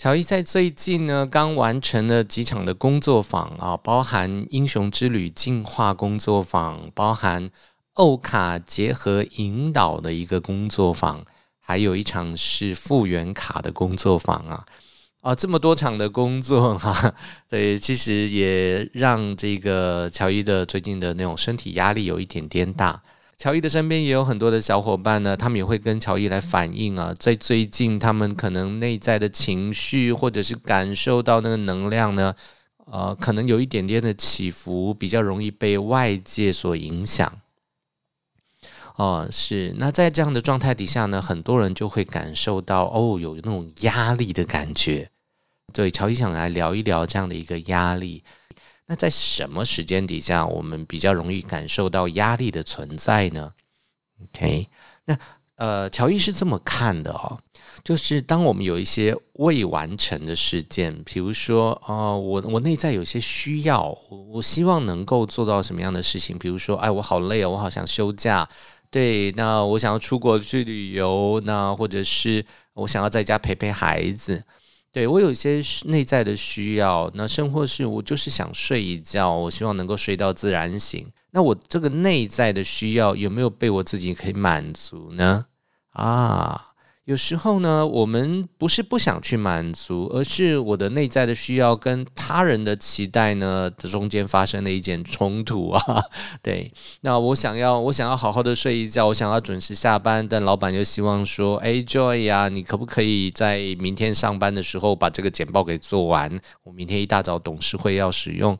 乔伊在最近呢，刚完成了几场的工作坊啊，包含英雄之旅进化工作坊，包含欧卡结合引导的一个工作坊，还有一场是复原卡的工作坊啊。啊，这么多场的工作哈、啊，对，其实也让这个乔伊的最近的那种身体压力有一点点大。乔伊的身边也有很多的小伙伴呢，他们也会跟乔伊来反映啊，在最近他们可能内在的情绪或者是感受到那个能量呢，呃，可能有一点点的起伏，比较容易被外界所影响。哦，是。那在这样的状态底下呢，很多人就会感受到哦，有那种压力的感觉。对，乔伊想来聊一聊这样的一个压力。那在什么时间底下，我们比较容易感受到压力的存在呢？OK，那呃，乔伊是这么看的哦，就是当我们有一些未完成的事件，比如说，哦、呃，我我内在有些需要，我我希望能够做到什么样的事情？比如说，哎，我好累哦，我好想休假。对，那我想要出国去旅游，那或者是我想要在家陪陪孩子。对，我有一些内在的需要，那甚或是我就是想睡一觉，我希望能够睡到自然醒。那我这个内在的需要有没有被我自己可以满足呢？啊？有时候呢，我们不是不想去满足，而是我的内在的需要跟他人的期待呢的中间发生了一件冲突啊。对，那我想要，我想要好好的睡一觉，我想要准时下班，但老板又希望说，哎，Joy 呀，你可不可以在明天上班的时候把这个简报给做完？我明天一大早董事会要使用。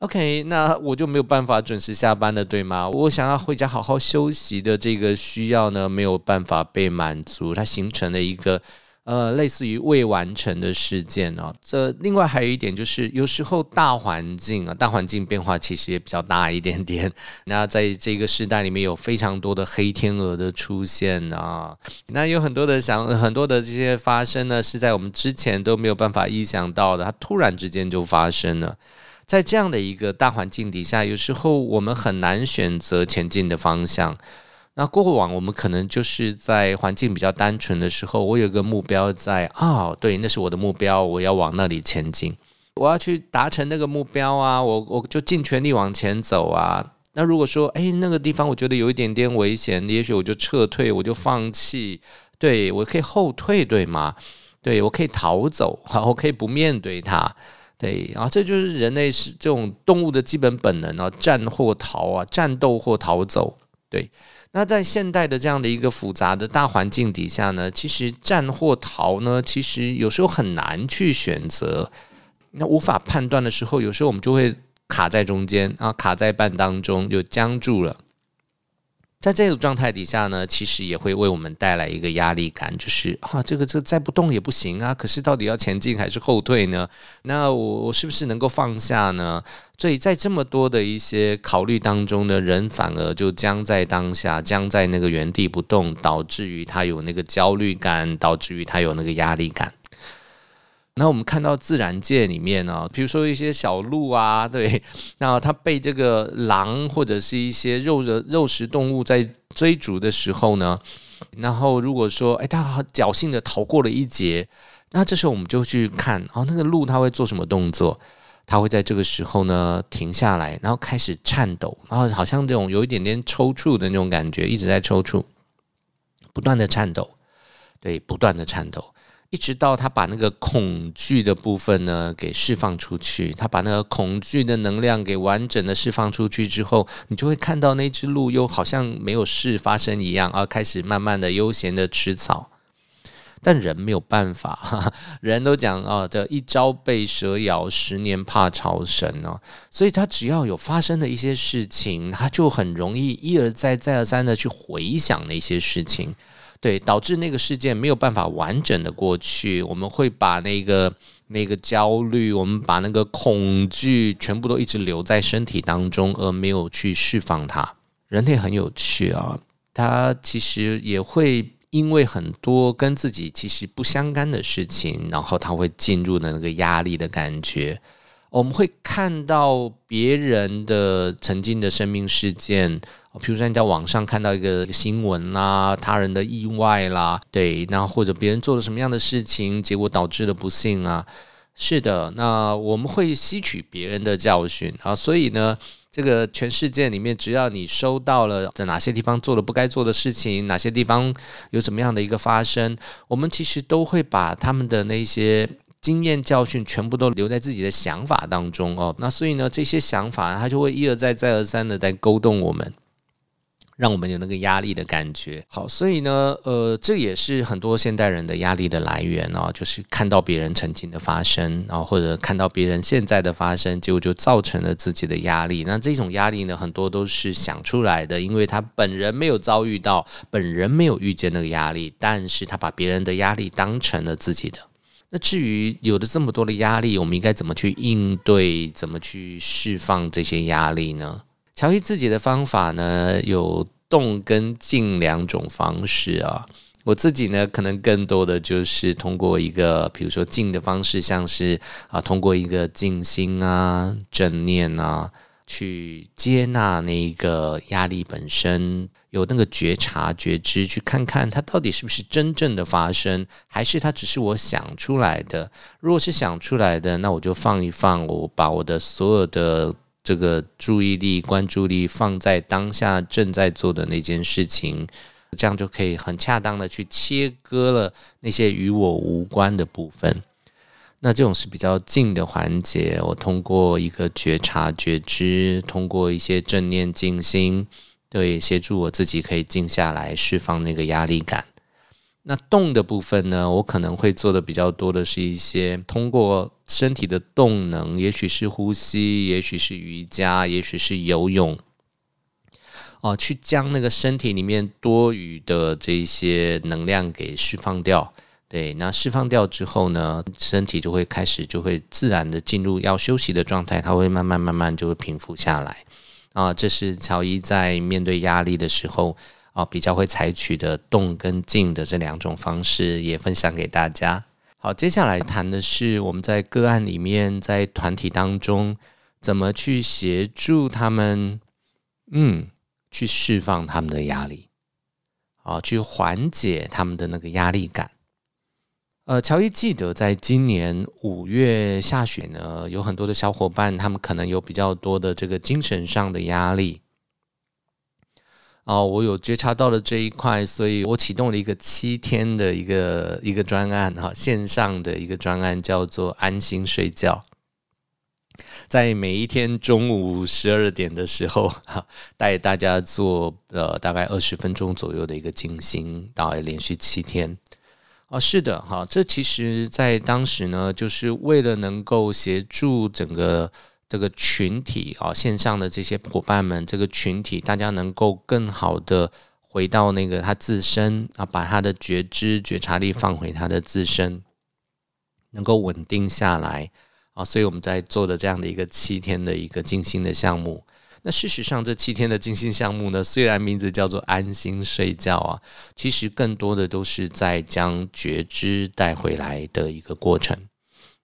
OK，那我就没有办法准时下班了，对吗？我想要回家好好休息的这个需要呢，没有办法被满足，它形成了一个呃类似于未完成的事件哦。这另外还有一点就是，有时候大环境啊，大环境变化其实也比较大一点点。那在这个时代里面有非常多的黑天鹅的出现啊，那有很多的想很多的这些发生呢，是在我们之前都没有办法意想到的，它突然之间就发生了。在这样的一个大环境底下，有时候我们很难选择前进的方向。那过往我们可能就是在环境比较单纯的时候，我有一个目标在啊、对，那是我的目标，我要往那里前进，我要去达成那个目标啊，我我就尽全力往前走啊。那如果说，哎，那个地方我觉得有一点点危险，也许我就撤退，我就放弃，对，我可以后退，对吗？对，我可以逃走，好，我可以不面对它。对，然后这就是人类是这种动物的基本本能啊，战或逃啊，战斗或逃走。对，那在现代的这样的一个复杂的大环境底下呢，其实战或逃呢，其实有时候很难去选择。那无法判断的时候，有时候我们就会卡在中间啊，卡在半当中就僵住了。在这种状态底下呢，其实也会为我们带来一个压力感，就是啊，这个这再不动也不行啊。可是到底要前进还是后退呢？那我我是不是能够放下呢？所以在这么多的一些考虑当中呢，人反而就僵在当下，僵在那个原地不动，导致于他有那个焦虑感，导致于他有那个压力感。那我们看到自然界里面呢、比如说一些小鹿啊，对，那它被这个狼或者是一些肉的肉食动物在追逐的时候呢，然后如果说，哎，它侥幸的逃过了一劫，那这时候我们就去看，哦，那个鹿它会做什么动作？它会在这个时候呢停下来，然后开始颤抖，然后好像这种有一点点抽搐的那种感觉，一直在抽搐，不断的颤抖，对，不断的颤抖。一直到他把那个恐惧的部分呢给释放出去，他把那个恐惧的能量给完整的释放出去之后，你就会看到那只鹿又好像没有事发生一样啊，开始慢慢的悠闲的吃草。但人没有办法，哈哈，人都讲啊，这一朝被蛇咬，十年怕草绳哦。所以他只要有发生的一些事情，他就很容易一而再再而三的去回想那些事情。对，导致那个事件没有办法完整的过去，我们会把那个那个焦虑，我们把那个恐惧全部都一直留在身体当中，而没有去释放它。人类很有趣啊，他其实也会因为很多跟自己其实不相干的事情，然后他会进入的那个压力的感觉。我们会看到别人的曾经的生命事件。比如说你在网上看到一个新闻啦，他人的意外啦，对，然后或者别人做了什么样的事情，结果导致了不幸啊。是的，那我们会吸取别人的教训啊，所以呢，这个全世界里面，只要你收到了在哪些地方做了不该做的事情，哪些地方有什么样的一个发生，我们其实都会把他们的那些经验教训全部都留在自己的想法当中哦。那所以呢，这些想法它就会一而再、再而三的在勾动我们。让我们有那个压力的感觉。好，所以呢，呃，这也是很多现代人的压力的来源哦，就是看到别人曾经的发生，然后或者看到别人现在的发生，结果就造成了自己的压力。那这种压力呢，很多都是想出来的，因为他本人没有遭遇到，本人没有遇见那个压力，但是他把别人的压力当成了自己的。那至于有了这么多的压力，我们应该怎么去应对，怎么去释放这些压力呢？乔伊自己的方法呢，有动跟静两种方式啊。我自己呢，可能更多的就是通过一个，比如说静的方式，像是啊，通过一个静心啊、正念啊，去接纳那一个压力本身，有那个觉察、觉知，去看看它到底是不是真正的发生，还是它只是我想出来的。如果是想出来的，那我就放一放，我把我的所有的。这个注意力、关注力放在当下正在做的那件事情，这样就可以很恰当的去切割了那些与我无关的部分。那这种是比较静的环节，我通过一个觉察、觉知，通过一些正念静心，对，协助我自己可以静下来，释放那个压力感。那动的部分呢，我可能会做的比较多的是一些通过身体的动能，也许是呼吸，也许是瑜伽，也许是游泳，哦、去将那个身体里面多余的这些能量给释放掉。对，那释放掉之后呢，身体就会开始就会自然的进入要休息的状态，它会慢慢慢慢就会平复下来。啊、这是乔伊在面对压力的时候。啊，比较会采取的动跟静的这两种方式，也分享给大家。好，接下来谈的是我们在个案里面，在团体当中，怎么去协助他们，嗯，去释放他们的压力，啊，去缓解他们的那个压力感。呃，乔伊记得在今年五月下旬呢，有很多的小伙伴，他们可能有比较多的这个精神上的压力。哦，我有觉察到了这一块，所以我启动了一个七天的一个一个专案哈，线上的一个专案叫做安心睡觉，在每一天中午十二点的时候哈，带大家做呃大概二十分钟左右的一个静心，大概连续七天。哦，是的哈，这其实在当时呢，就是为了能够协助整个。这个群体啊，线上的这些伙伴们，这个群体，大家能够更好的回到那个他自身啊，把他的觉知、觉察力放回他的自身，能够稳定下来啊。所以我们在做的这样的一个七天的一个静心的项目。那事实上，这七天的静心项目呢，虽然名字叫做安心睡觉啊，其实更多的都是在将觉知带回来的一个过程。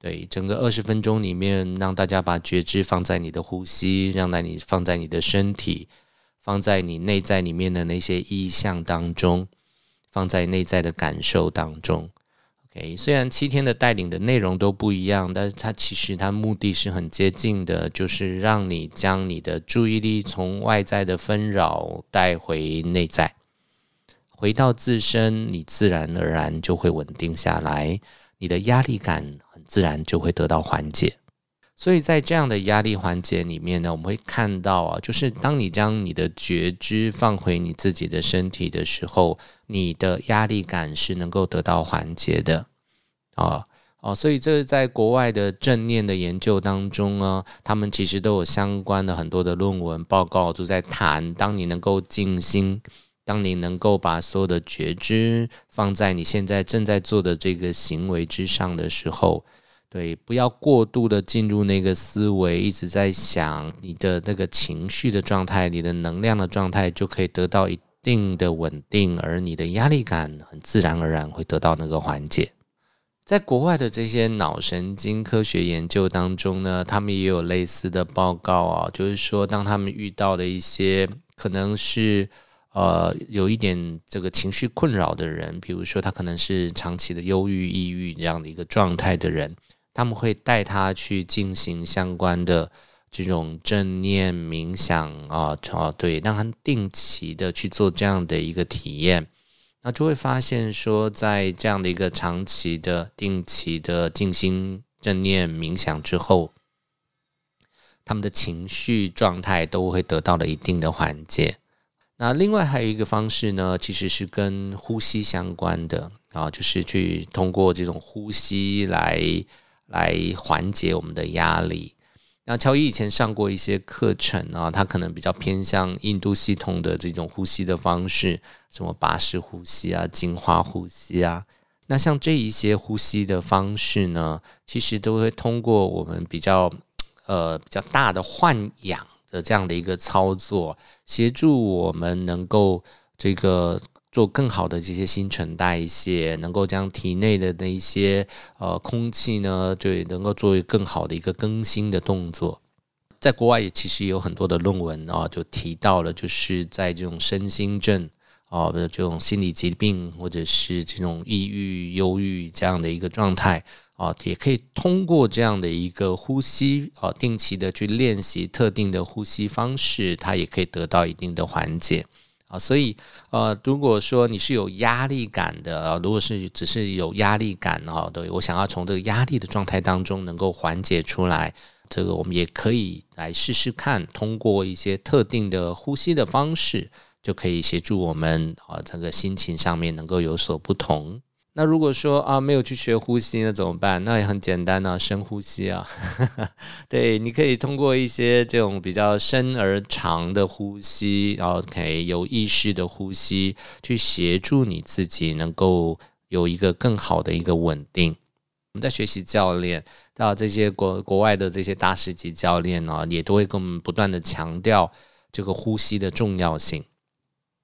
对，整个二十分钟里面，让大家把觉知放在你的呼吸，让在你放在你的身体，放在你内在里面的那些意象当中，放在内在的感受当中。OK，虽然七天的带领的内容都不一样，但是它其实它目的是很接近的，就是让你将你的注意力从外在的纷扰带回内在，回到自身，你自然而然就会稳定下来。你的压力感自然就会得到缓解，所以在这样的压力缓解里面呢，我们会看到啊，就是当你将你的觉知放回你自己的身体的时候，你的压力感是能够得到缓解的啊哦，所以这是在国外的正念的研究当中呢，他们其实都有相关的很多的论文报告都在谈，当你能够静心。当你能够把所有的觉知放在你现在正在做的这个行为之上的时候，对，不要过度的进入那个思维，一直在想你的那个情绪的状态，你的能量的状态就可以得到一定的稳定，而你的压力感很自然而然会得到那个缓解。在国外的这些脑神经科学研究当中呢，他们也有类似的报告啊，就是说当他们遇到的一些可能是呃有一点这个情绪困扰的人，比如说他可能是长期的忧郁、抑郁这样的一个状态的人，他们会带他去进行相关的这种正念冥想啊，哦，对，让他定期的去做这样的一个体验，那就会发现说，在这样的一个长期的、定期的进行正念冥想之后。他们的情绪状态都会得到了一定的缓解。那另外还有一个方式呢，其实是跟呼吸相关的啊，就是去通过这种呼吸来来缓解我们的压力。那乔伊以前上过一些课程啊，他可能比较偏向印度系统的这种呼吸的方式，什么巴氏呼吸啊、净化呼吸啊。那像这一些呼吸的方式呢，其实都会通过我们比较。呃，比较大的换氧的这样的一个操作，协助我们能够这个做更好的这些新陈代谢，能够将体内的那一些呃空气呢，就能够作为更好的一个更新的动作。在国外也其实也有很多的论文啊，就提到了，就是在这种身心症啊的这种心理疾病，或者是这种抑郁、忧郁这样的一个状态。啊，也可以通过这样的一个呼吸啊，定期的去练习特定的呼吸方式，它也可以得到一定的缓解啊。所以呃，如果说你是有压力感的，如果是只是有压力感啊，对，我想要从这个压力的状态当中能够缓解出来，这个我们也可以来试试看，通过一些特定的呼吸的方式，就可以协助我们啊，这个心情上面能够有所不同。那如果说啊，没有去学呼吸，那怎么办？那也很简单呢，深呼吸啊。对，你可以通过一些这种比较深而长的呼吸，然后可以有意识的呼吸，去协助你自己能够有一个更好的一个稳定。我们在学习教练，到这些国国外的这些大师级教练呢，也都会跟我们不断的强调这个呼吸的重要性。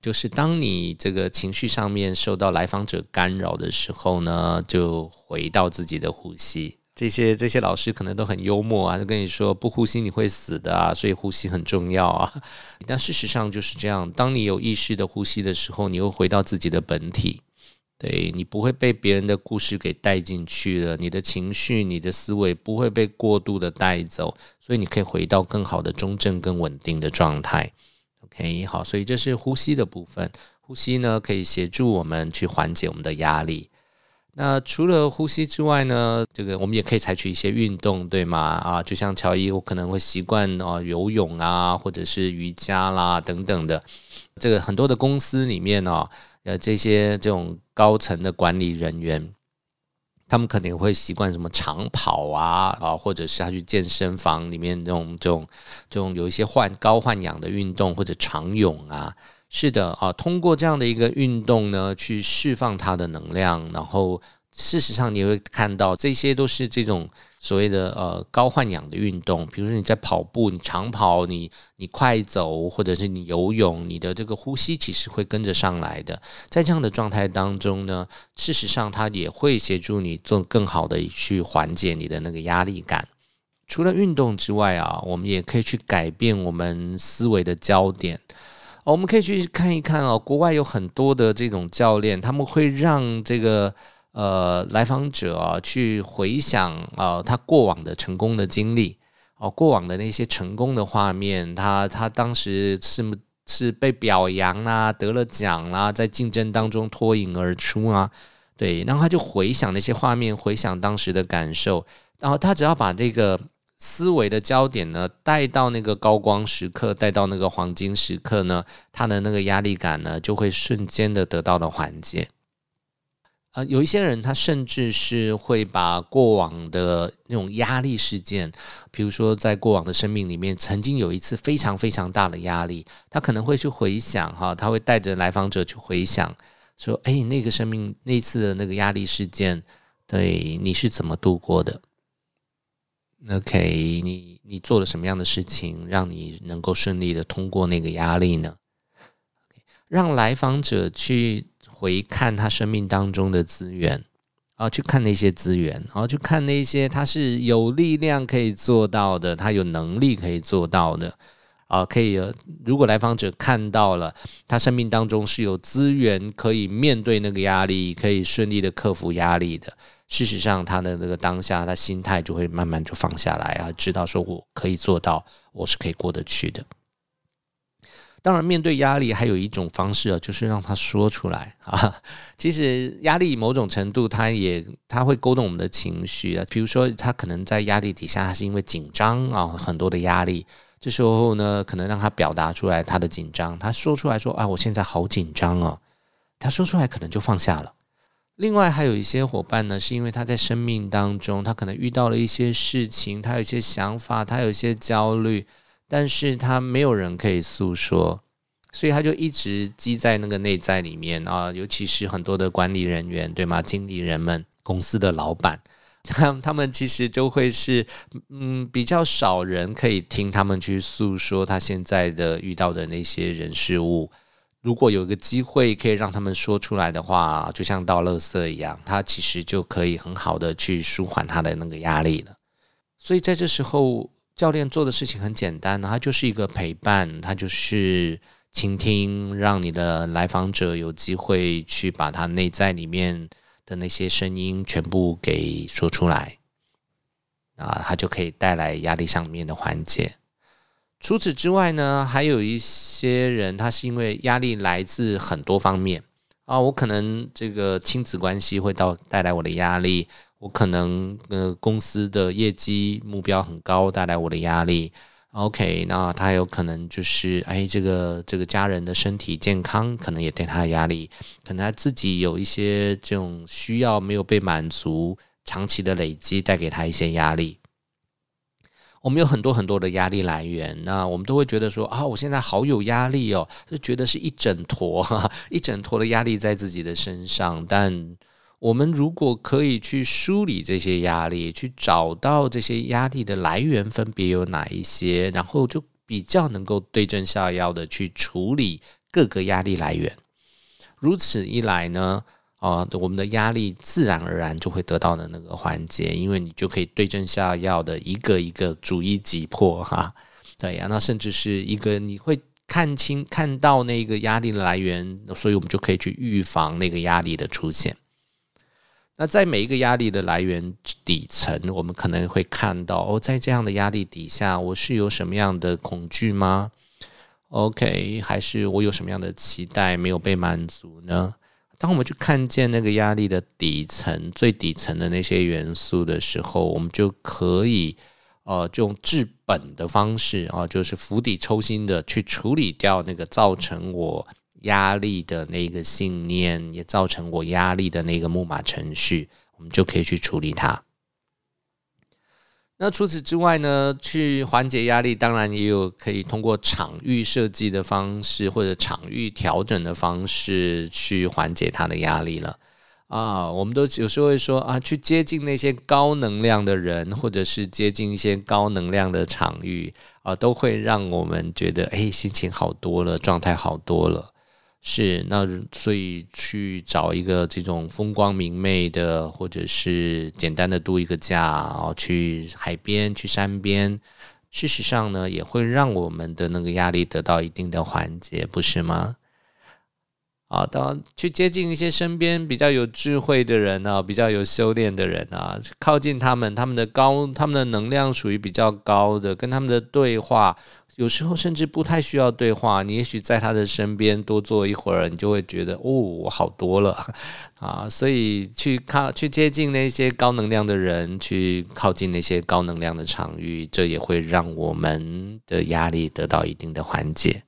就是当你这个情绪上面受到来访者干扰的时候呢，就回到自己的呼吸。这些这些老师可能都很幽默啊，就跟你说不呼吸你会死的啊，所以呼吸很重要啊。但事实上就是这样，当你有意识的呼吸的时候，你又回到自己的本体，对，你不会被别人的故事给带进去了，你的情绪、你的思维不会被过度的带走，所以你可以回到更好的中正、更稳定的状态。OK，好，所以这是呼吸的部分。呼吸呢，可以协助我们去缓解我们的压力。那除了呼吸之外呢，这个我们也可以采取一些运动，对吗？啊，就像乔伊，我可能会习惯啊游泳啊，或者是瑜伽啦等等的。这个很多的公司里面呢，呃，这些这种高层的管理人员。他们肯定会习惯什么长跑啊啊，或者是他去健身房里面这种这种这种有一些换高换氧的运动或者长泳啊，是的啊，通过这样的一个运动呢，去释放它的能量，然后。事实上，你会看到这些都是这种所谓的呃高换氧的运动，比如说你在跑步，你长跑，你你快走，或者是你游泳，你的这个呼吸其实会跟着上来的。在这样的状态当中呢，事实上它也会协助你做更好的去缓解你的那个压力感。除了运动之外啊，我们也可以去改变我们思维的焦点。我们可以去看一看啊，国外有很多的这种教练，他们会让这个。呃，来访者，去回想啊，他过往的成功的经历，哦，过往的那些成功的画面，他他当时是是被表扬啦，得了奖啦，在竞争当中脱颖而出啊，对，然后他就回想那些画面，回想当时的感受，然后他只要把这个思维的焦点呢带到那个高光时刻，带到那个黄金时刻呢，他的那个压力感呢就会瞬间的得到了缓解。啊，有一些人他甚至是会把过往的那种压力事件，比如说在过往的生命里面曾经有一次非常非常大的压力，他可能会去回想哈，他会带着来访者去回想，说，哎，那个生命那次的那个压力事件，对，你是怎么度过的？OK，你你做了什么样的事情，让你能够顺利的通过那个压力呢让来访者去。回看他生命当中的资源，啊，去看那些资源，然后去看那些他是有力量可以做到的，他有能力可以做到的，啊，可以，如果来访者看到了他生命当中是有资源可以面对那个压力，可以顺利的克服压力的，事实上他的那个当下，他心态就会慢慢就放下来啊，知道说我可以做到，我是可以过得去的。当然，面对压力还有一种方式啊，就是让他说出来 啊。其实压力某种程度，他也他会勾动我们的情绪啊。比如说，他可能在压力底下，他是因为紧张啊，很多的压力。这时候呢，可能让他表达出来他的紧张，他说出来说啊，我现在好紧张啊。他说出来可能就放下了。另外，还有一些伙伴呢，是因为他在生命当中，他可能遇到了一些事情，他有一些想法，他有一些焦虑。但是他没有人可以诉说，所以他就一直积在那个内在里面啊。尤其是很多的管理人员，对吗？经理人们、公司的老板，他 他们其实就会是嗯，比较少人可以听他们去诉说他现在的遇到的那些人事物。如果有一个机会可以让他们说出来的话，就像倒垃圾一样，他其实就可以很好的去舒缓他的那个压力了。所以在这时候。教练做的事情很简单，他就是一个陪伴，他就是倾听，让你的来访者有机会去把他内在里面的那些声音全部给说出来，啊，他就可以带来压力上面的缓解。除此之外呢，还有一些人，他是因为压力来自很多方面啊，我可能这个亲子关系会到带来我的压力。我可能呃公司的业绩目标很高，带来我的压力。OK，那他有可能就是哎，这个这个家人的身体健康可能也对他的压力，可能他自己有一些这种需要没有被满足，长期的累积带给他一些压力。我们有很多很多的压力来源，那我们都会觉得说啊，我现在好有压力哦，就觉得是一整坨哈，一整坨的压力在自己的身上，但。我们如果可以去梳理这些压力，去找到这些压力的来源分别有哪一些，然后就比较能够对症下药的去处理各个压力来源。如此一来呢，啊，我们的压力自然而然就会得到的那个缓解，因为你就可以对症下药的一个一个逐一击破哈。对呀，那甚至是一个你会看清看到那个压力的来源，所以我们就可以去预防那个压力的出现。那在每一个压力的来源底层，我们可能会看到哦，在这样的压力底下，我是有什么样的恐惧吗？OK，还是我有什么样的期待没有被满足呢？当我们去看见那个压力的底层、最底层的那些元素的时候，我们就可以呃，用治本的方式啊，就是釜底抽薪的去处理掉那个造成我。压力的那个信念，也造成我压力的那个木马程序，我们就可以去处理它。那除此之外呢，去缓解压力，当然也有可以通过场域设计的方式，或者场域调整的方式去缓解它的压力了。啊，我们都有时候会说啊，去接近那些高能量的人，或者是接近一些高能量的场域啊，都会让我们觉得哎，心情好多了，状态好多了。是，那所以去找一个这种风光明媚的，或者是简单的度一个假，然后去海边、去山边，事实上呢，也会让我们的那个压力得到一定的缓解，不是吗？啊，当去接近一些身边比较有智慧的人啊，比较有修炼的人啊，靠近他们，他们的高，他们的能量属于比较高的，跟他们的对话。有时候甚至不太需要对话，你也许在他的身边多坐一会儿，你就会觉得哦，我好多了啊！所以去靠去接近那些高能量的人，去靠近那些高能量的场域，这也会让我们的压力得到一定的缓解。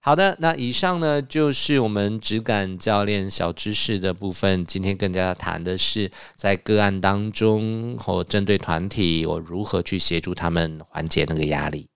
好的，那以上呢就是我们质感教练小知识的部分。今天跟大家谈的是在个案当中或针对团体，我如何去协助他们缓解那个压力。